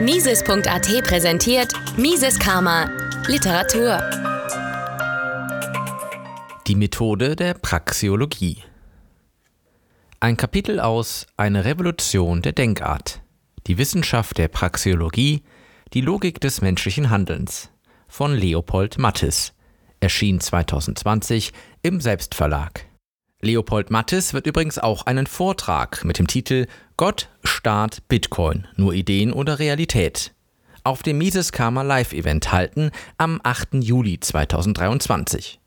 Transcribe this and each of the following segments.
Mises.at präsentiert Mises Karma Literatur. Die Methode der Praxiologie. Ein Kapitel aus Eine Revolution der Denkart. Die Wissenschaft der Praxiologie, die Logik des menschlichen Handelns von Leopold Mattes. Erschien 2020 im Selbstverlag. Leopold Mattes wird übrigens auch einen Vortrag mit dem Titel Gott, Staat, Bitcoin, nur Ideen oder Realität auf dem Mises Karma Live Event halten am 8. Juli 2023.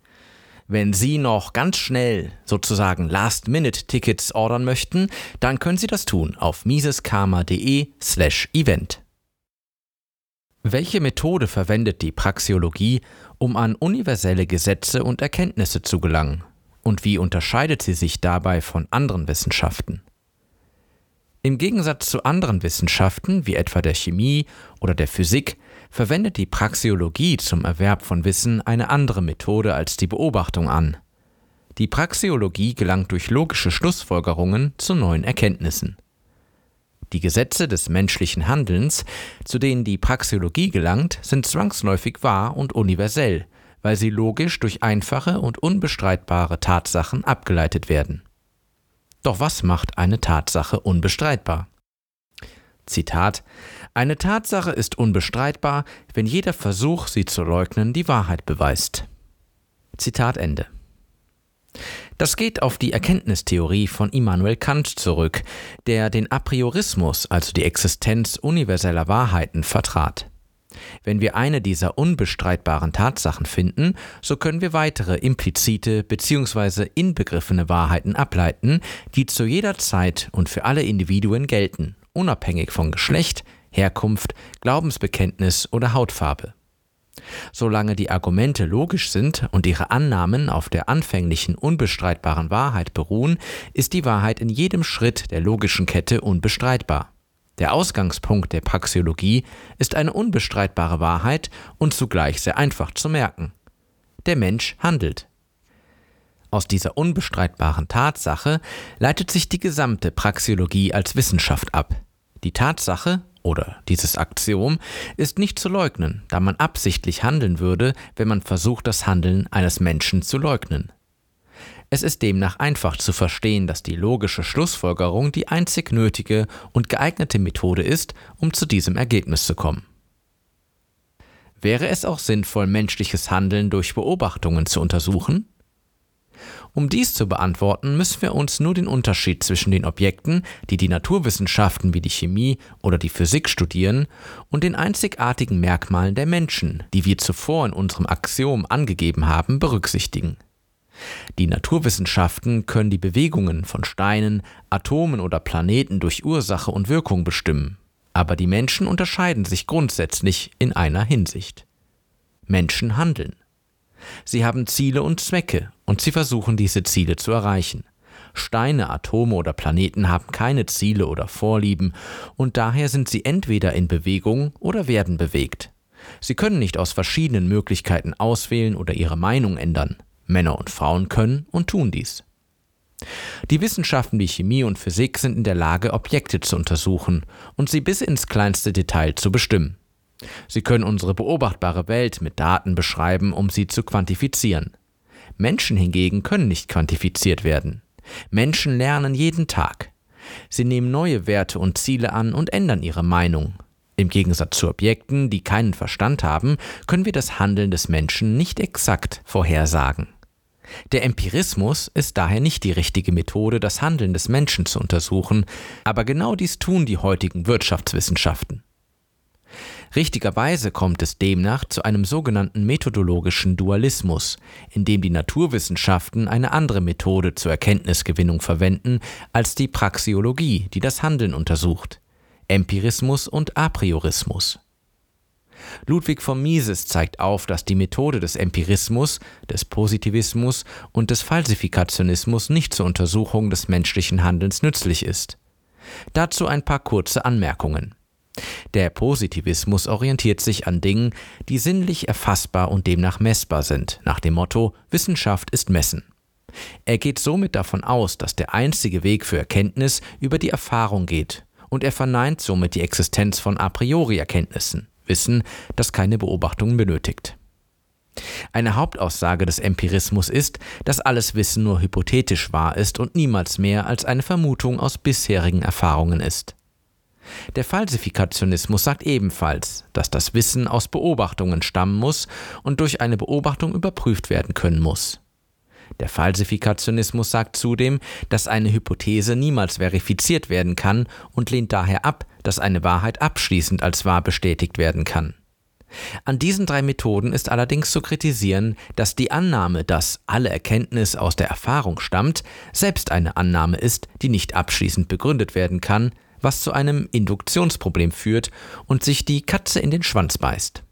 Wenn Sie noch ganz schnell sozusagen Last-Minute-Tickets ordern möchten, dann können Sie das tun auf miseskarma.de/slash event. Welche Methode verwendet die Praxiologie, um an universelle Gesetze und Erkenntnisse zu gelangen? Und wie unterscheidet sie sich dabei von anderen Wissenschaften? Im Gegensatz zu anderen Wissenschaften, wie etwa der Chemie oder der Physik, verwendet die Praxeologie zum Erwerb von Wissen eine andere Methode als die Beobachtung an. Die Praxeologie gelangt durch logische Schlussfolgerungen zu neuen Erkenntnissen. Die Gesetze des menschlichen Handelns, zu denen die Praxeologie gelangt, sind zwangsläufig wahr und universell, weil sie logisch durch einfache und unbestreitbare Tatsachen abgeleitet werden. Doch was macht eine Tatsache unbestreitbar? Zitat Eine Tatsache ist unbestreitbar, wenn jeder Versuch, sie zu leugnen, die Wahrheit beweist. Zitat Ende. Das geht auf die Erkenntnistheorie von Immanuel Kant zurück, der den Apriorismus, also die Existenz universeller Wahrheiten, vertrat. Wenn wir eine dieser unbestreitbaren Tatsachen finden, so können wir weitere implizite bzw. inbegriffene Wahrheiten ableiten, die zu jeder Zeit und für alle Individuen gelten, unabhängig von Geschlecht, Herkunft, Glaubensbekenntnis oder Hautfarbe. Solange die Argumente logisch sind und ihre Annahmen auf der anfänglichen unbestreitbaren Wahrheit beruhen, ist die Wahrheit in jedem Schritt der logischen Kette unbestreitbar. Der Ausgangspunkt der Praxeologie ist eine unbestreitbare Wahrheit und zugleich sehr einfach zu merken. Der Mensch handelt. Aus dieser unbestreitbaren Tatsache leitet sich die gesamte Praxeologie als Wissenschaft ab. Die Tatsache oder dieses Axiom ist nicht zu leugnen, da man absichtlich handeln würde, wenn man versucht, das Handeln eines Menschen zu leugnen. Es ist demnach einfach zu verstehen, dass die logische Schlussfolgerung die einzig nötige und geeignete Methode ist, um zu diesem Ergebnis zu kommen. Wäre es auch sinnvoll, menschliches Handeln durch Beobachtungen zu untersuchen? Um dies zu beantworten, müssen wir uns nur den Unterschied zwischen den Objekten, die die Naturwissenschaften wie die Chemie oder die Physik studieren, und den einzigartigen Merkmalen der Menschen, die wir zuvor in unserem Axiom angegeben haben, berücksichtigen. Die Naturwissenschaften können die Bewegungen von Steinen, Atomen oder Planeten durch Ursache und Wirkung bestimmen, aber die Menschen unterscheiden sich grundsätzlich in einer Hinsicht. Menschen handeln. Sie haben Ziele und Zwecke und sie versuchen diese Ziele zu erreichen. Steine, Atome oder Planeten haben keine Ziele oder Vorlieben und daher sind sie entweder in Bewegung oder werden bewegt. Sie können nicht aus verschiedenen Möglichkeiten auswählen oder ihre Meinung ändern. Männer und Frauen können und tun dies. Die Wissenschaften wie Chemie und Physik sind in der Lage, Objekte zu untersuchen und sie bis ins kleinste Detail zu bestimmen. Sie können unsere beobachtbare Welt mit Daten beschreiben, um sie zu quantifizieren. Menschen hingegen können nicht quantifiziert werden. Menschen lernen jeden Tag. Sie nehmen neue Werte und Ziele an und ändern ihre Meinung. Im Gegensatz zu Objekten, die keinen Verstand haben, können wir das Handeln des Menschen nicht exakt vorhersagen. Der Empirismus ist daher nicht die richtige Methode, das Handeln des Menschen zu untersuchen, aber genau dies tun die heutigen Wirtschaftswissenschaften. Richtigerweise kommt es demnach zu einem sogenannten methodologischen Dualismus, in dem die Naturwissenschaften eine andere Methode zur Erkenntnisgewinnung verwenden als die Praxiologie, die das Handeln untersucht. Empirismus und Apriorismus. Ludwig von Mises zeigt auf, dass die Methode des Empirismus, des Positivismus und des Falsifikationismus nicht zur Untersuchung des menschlichen Handelns nützlich ist. Dazu ein paar kurze Anmerkungen. Der Positivismus orientiert sich an Dingen, die sinnlich erfassbar und demnach messbar sind, nach dem Motto Wissenschaft ist Messen. Er geht somit davon aus, dass der einzige Weg für Erkenntnis über die Erfahrung geht und er verneint somit die Existenz von a priori Erkenntnissen, Wissen, das keine Beobachtungen benötigt. Eine Hauptaussage des Empirismus ist, dass alles Wissen nur hypothetisch wahr ist und niemals mehr als eine Vermutung aus bisherigen Erfahrungen ist. Der Falsifikationismus sagt ebenfalls, dass das Wissen aus Beobachtungen stammen muss und durch eine Beobachtung überprüft werden können muss. Der Falsifikationismus sagt zudem, dass eine Hypothese niemals verifiziert werden kann und lehnt daher ab, dass eine Wahrheit abschließend als wahr bestätigt werden kann. An diesen drei Methoden ist allerdings zu kritisieren, dass die Annahme, dass alle Erkenntnis aus der Erfahrung stammt, selbst eine Annahme ist, die nicht abschließend begründet werden kann, was zu einem Induktionsproblem führt und sich die Katze in den Schwanz beißt.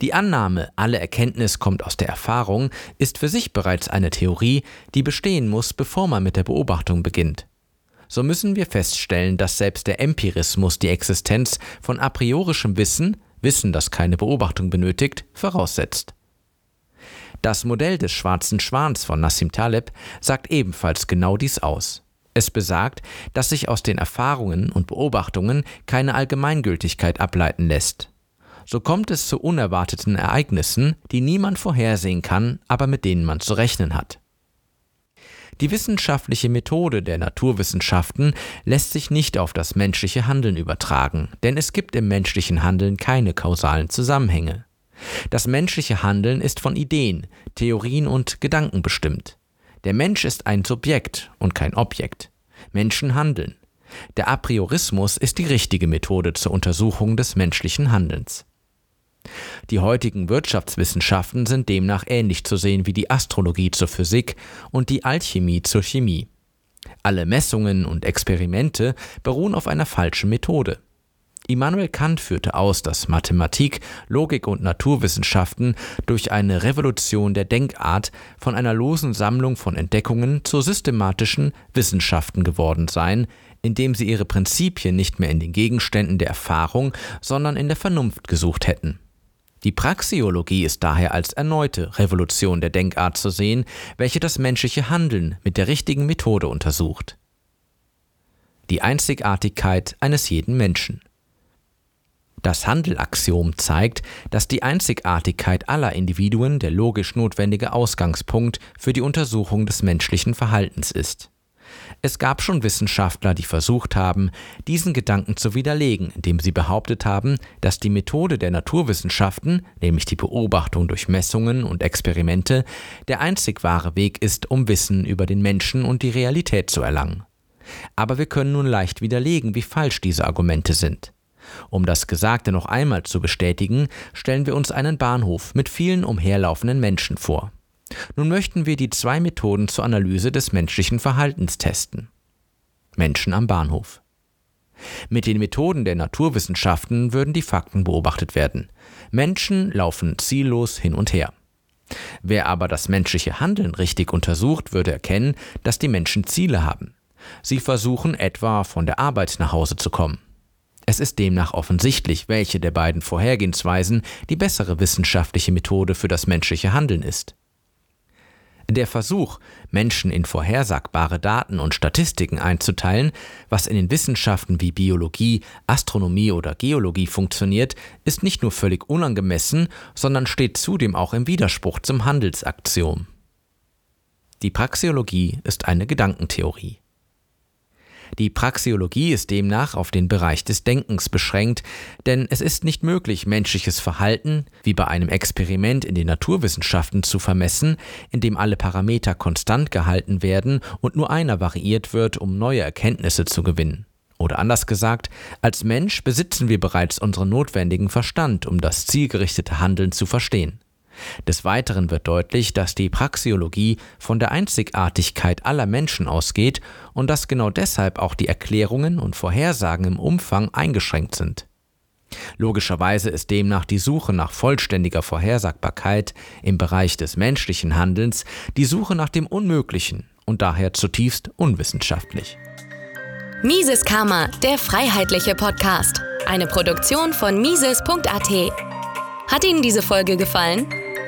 Die Annahme, alle Erkenntnis kommt aus der Erfahrung, ist für sich bereits eine Theorie, die bestehen muss, bevor man mit der Beobachtung beginnt. So müssen wir feststellen, dass selbst der Empirismus die Existenz von a priorischem Wissen, Wissen, das keine Beobachtung benötigt, voraussetzt. Das Modell des schwarzen Schwans von Nassim Taleb sagt ebenfalls genau dies aus. Es besagt, dass sich aus den Erfahrungen und Beobachtungen keine Allgemeingültigkeit ableiten lässt. So kommt es zu unerwarteten Ereignissen, die niemand vorhersehen kann, aber mit denen man zu rechnen hat. Die wissenschaftliche Methode der Naturwissenschaften lässt sich nicht auf das menschliche Handeln übertragen, denn es gibt im menschlichen Handeln keine kausalen Zusammenhänge. Das menschliche Handeln ist von Ideen, Theorien und Gedanken bestimmt. Der Mensch ist ein Subjekt und kein Objekt. Menschen handeln. Der Apriorismus ist die richtige Methode zur Untersuchung des menschlichen Handelns. Die heutigen Wirtschaftswissenschaften sind demnach ähnlich zu sehen wie die Astrologie zur Physik und die Alchemie zur Chemie. Alle Messungen und Experimente beruhen auf einer falschen Methode. Immanuel Kant führte aus, dass Mathematik, Logik und Naturwissenschaften durch eine Revolution der Denkart von einer losen Sammlung von Entdeckungen zu systematischen Wissenschaften geworden seien, indem sie ihre Prinzipien nicht mehr in den Gegenständen der Erfahrung, sondern in der Vernunft gesucht hätten. Die Praxiologie ist daher als erneute Revolution der Denkart zu sehen, welche das menschliche Handeln mit der richtigen Methode untersucht. Die Einzigartigkeit eines jeden Menschen. Das Handelaxiom zeigt, dass die Einzigartigkeit aller Individuen der logisch notwendige Ausgangspunkt für die Untersuchung des menschlichen Verhaltens ist. Es gab schon Wissenschaftler, die versucht haben, diesen Gedanken zu widerlegen, indem sie behauptet haben, dass die Methode der Naturwissenschaften, nämlich die Beobachtung durch Messungen und Experimente, der einzig wahre Weg ist, um Wissen über den Menschen und die Realität zu erlangen. Aber wir können nun leicht widerlegen, wie falsch diese Argumente sind. Um das Gesagte noch einmal zu bestätigen, stellen wir uns einen Bahnhof mit vielen umherlaufenden Menschen vor. Nun möchten wir die zwei Methoden zur Analyse des menschlichen Verhaltens testen. Menschen am Bahnhof. Mit den Methoden der Naturwissenschaften würden die Fakten beobachtet werden. Menschen laufen ziellos hin und her. Wer aber das menschliche Handeln richtig untersucht, würde erkennen, dass die Menschen Ziele haben. Sie versuchen etwa von der Arbeit nach Hause zu kommen. Es ist demnach offensichtlich, welche der beiden Vorhergehensweisen die bessere wissenschaftliche Methode für das menschliche Handeln ist. Der Versuch, Menschen in vorhersagbare Daten und Statistiken einzuteilen, was in den Wissenschaften wie Biologie, Astronomie oder Geologie funktioniert, ist nicht nur völlig unangemessen, sondern steht zudem auch im Widerspruch zum Handelsaktiom. Die Praxeologie ist eine Gedankentheorie. Die Praxeologie ist demnach auf den Bereich des Denkens beschränkt, denn es ist nicht möglich, menschliches Verhalten, wie bei einem Experiment in den Naturwissenschaften, zu vermessen, in dem alle Parameter konstant gehalten werden und nur einer variiert wird, um neue Erkenntnisse zu gewinnen. Oder anders gesagt, als Mensch besitzen wir bereits unseren notwendigen Verstand, um das zielgerichtete Handeln zu verstehen. Des Weiteren wird deutlich, dass die Praxeologie von der Einzigartigkeit aller Menschen ausgeht und dass genau deshalb auch die Erklärungen und Vorhersagen im Umfang eingeschränkt sind. Logischerweise ist demnach die Suche nach vollständiger Vorhersagbarkeit im Bereich des menschlichen Handelns die Suche nach dem Unmöglichen und daher zutiefst unwissenschaftlich. Mises Karma, der freiheitliche Podcast. Eine Produktion von Mises.at. Hat Ihnen diese Folge gefallen?